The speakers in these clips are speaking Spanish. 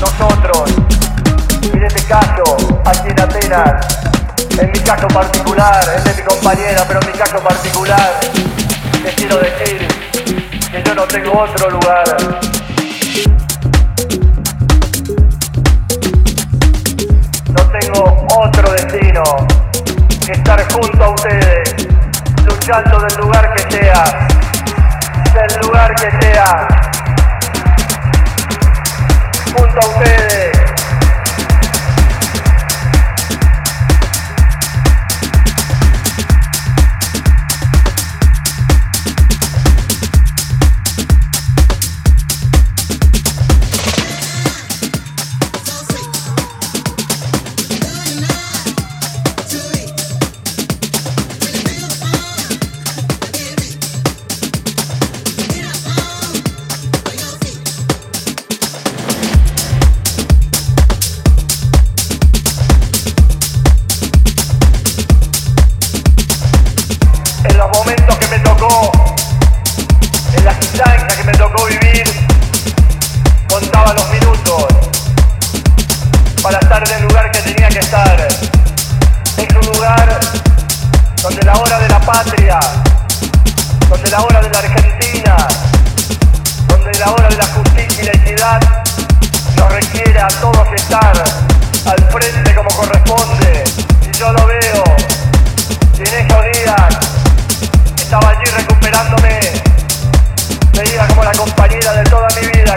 nosotros. Y en este caso, aquí en Atenas, en mi caso particular, es de mi compañera, pero en mi caso particular, les quiero decir que yo no tengo otro lugar. No tengo otro destino que estar junto a ustedes, luchando del lugar que sea, del lugar que sea, la hora de la Argentina, donde la hora de la justicia y la equidad nos requiere a todos estar al frente como corresponde. Y yo lo veo, y en esos días estaba allí recuperándome. Veía como la compañera de toda mi vida,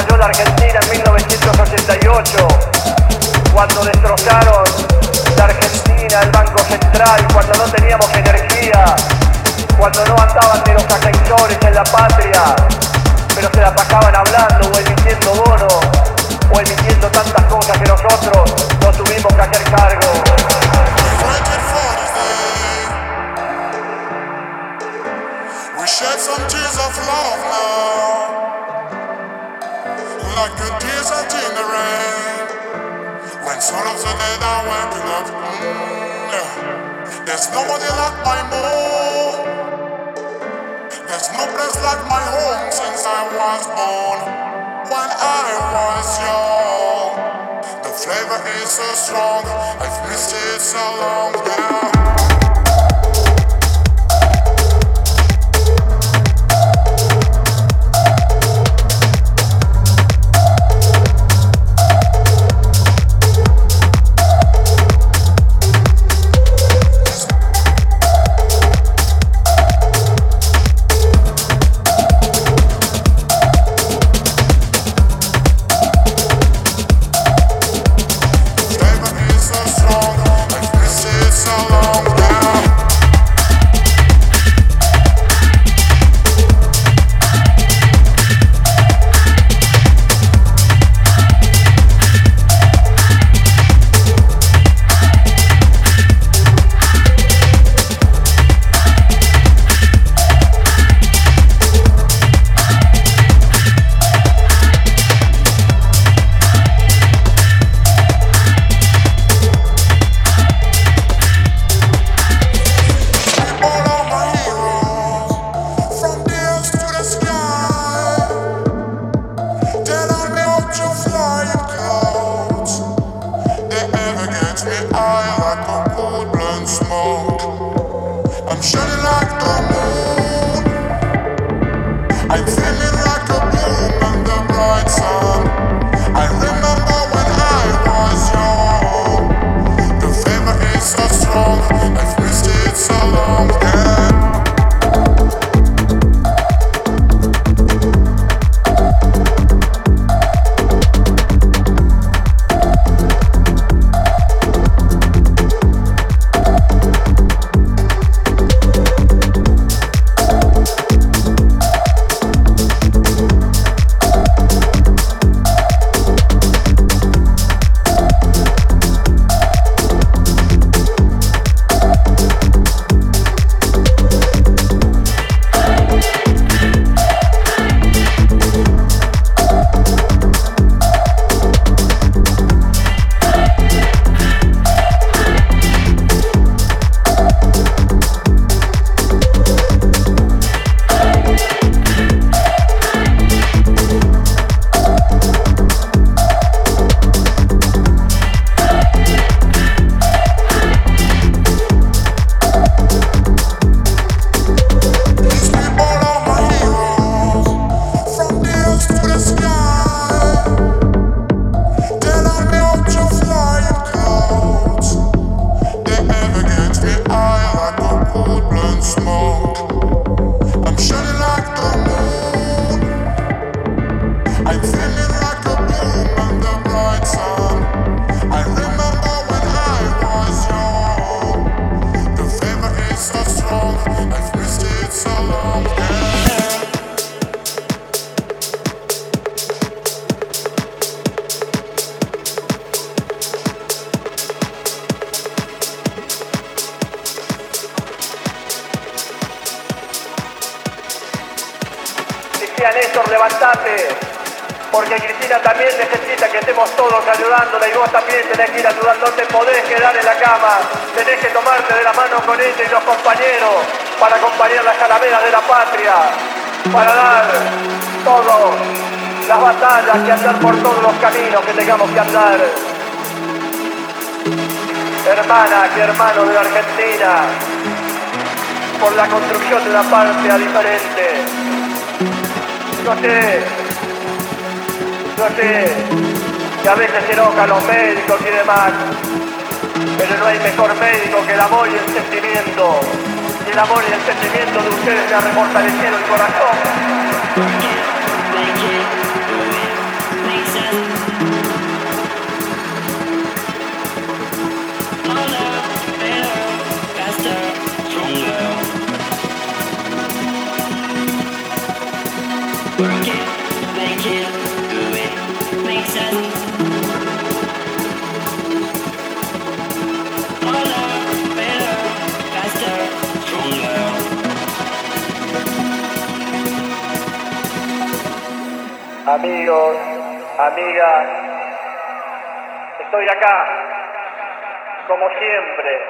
cayó la Argentina en 1988, cuando destrozaron la Argentina, el Banco Central, cuando no teníamos energía, cuando no andaban ni los ascensores en la patria, pero se la pasaban hablando o emitiendo bonos o emitiendo tantas cosas que nosotros there's nobody like my mom. There's no place like my home since I was born. When I was young, the flavor is so strong. I've missed it so long now. I'm levantate, porque Cristina también necesita que estemos todos ayudándola y vos también tenés que ir ayudando, no te podés quedar en la cama, tenés que tomarte de la mano con ella y los compañeros para acompañar las calaveras de la patria, para dar todas las batallas que andar por todos los caminos que tengamos que andar. Hermanas y hermanos de la Argentina, por la construcción de una patria diferente. Yo sé que a veces se enojan los médicos y demás, pero no hay mejor médico que el amor y el sentimiento. Y el amor y el sentimiento de ustedes me refortalecieron el corazón. Amigos, amigas, estoy acá, como siempre,